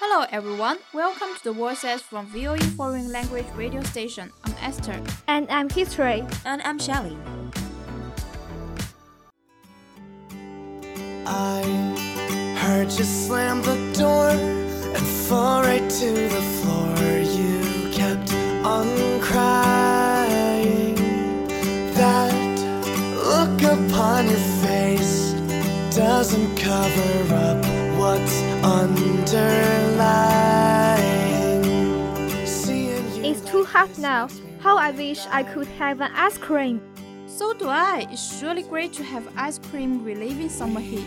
Hello everyone, welcome to the Voices from VOE Foreign Language Radio Station. I'm Esther. And I'm History. And I'm Shelly. I heard you slam the door and fall right to the doesn't cover up what's underlying. Seeing you It's too hot now. How I wish I could have an ice cream. So do I. It's really great to have ice cream relieving summer heat.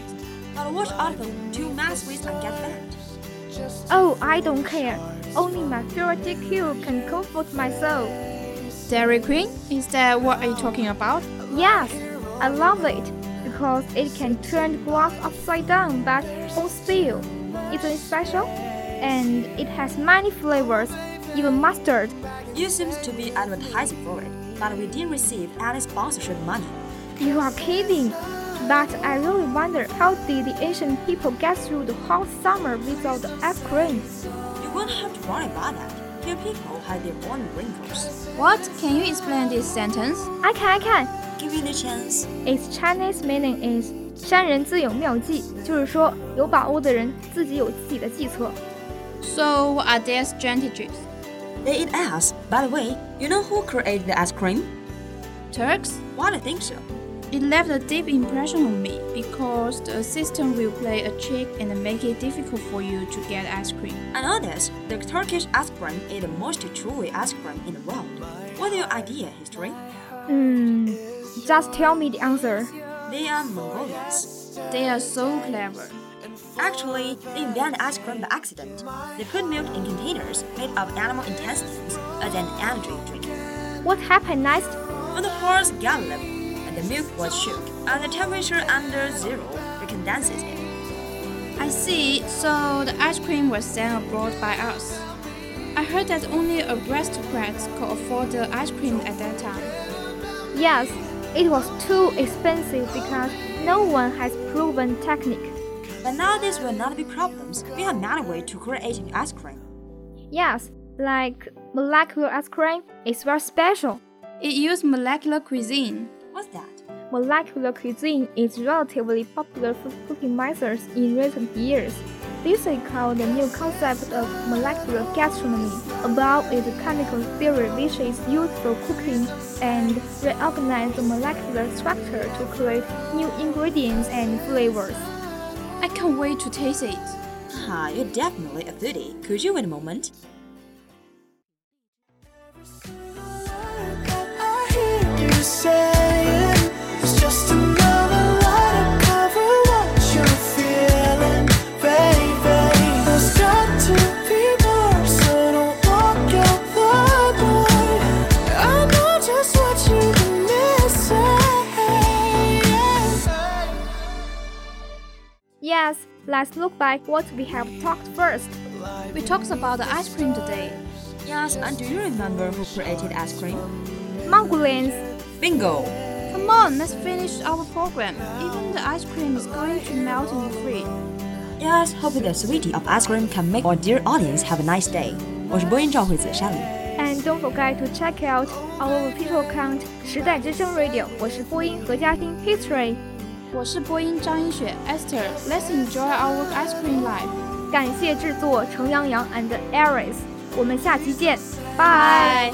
But watch out for too many sweets and get fat. Oh, I don't care. Only my favorite DQ can comfort my soul. Dairy Queen? Is that what are you talking about? Yes, I love it because it can turn the glass upside down but won't spill. Isn't it special? And it has many flavors, even mustard. You seem to be advertising for it, but we didn't receive any sponsorship money. You are kidding. But I really wonder how did the ancient people get through the hot summer without the ice cream? You won't have to worry about that. Here people hide their own wrinkles. What? Can you explain this sentence? I can, I can Give you the chance. Its Chinese meaning is 山人自有妙计，就是说有把握的人自己有自己的计策。 So, what are their strategies? They eat ass. By the way, you know who created the ice cream? Turks? Why do you think so? It left a deep impression on me because the system will play a trick and make it difficult for you to get ice cream. I know this. The Turkish ice cream is the most truly ice cream in the world. What's your idea, history? Hmm, just tell me the answer. They are Mongolians. They are so clever. Actually, they invented ice cream by accident. They put milk in containers made of animal intestines as an energy drink. What happened next? When the horse galloped and the milk was shook, and the temperature under zero, it condenses it. I see, so the ice cream was sent abroad by us. I heard that only a aristocrats could afford the ice cream at that time. Yes, it was too expensive because no one has proven technique. But now this will not be problems. We have another way to create ice cream. Yes, like molecular ice cream is very special. It used molecular cuisine. What's that? Molecular cuisine is relatively popular food cooking methods in recent years. This is called the new concept of molecular gastronomy. Above is the chemical theory which is used for cooking and reorganize the molecular structure to create new ingredients and flavors. I can't wait to taste it. Ah, you're definitely a foodie. Could you wait a moment? I let's look back what we have talked first. We talked about the ice cream today. Yes, and do you remember who created ice cream? Mongolians. Bingo! Come on, let's finish our program. Even the ice cream is going to melt in the fridge. Yes, hoping the sweetie of ice cream can make our dear audience have a nice day. 我是播音赵惠子山里。 And don't forget to check out our official account 时代之声 Radio。我是播音何嘉欣 History。 我是播音张一雪 Esther。Let's enjoy our ice cream life. 感谢制作程洋洋 and Aris。我们下期见，拜。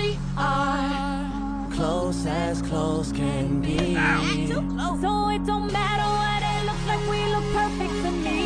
close as close can be. So it don't matter what it looks like, we look perfect to me.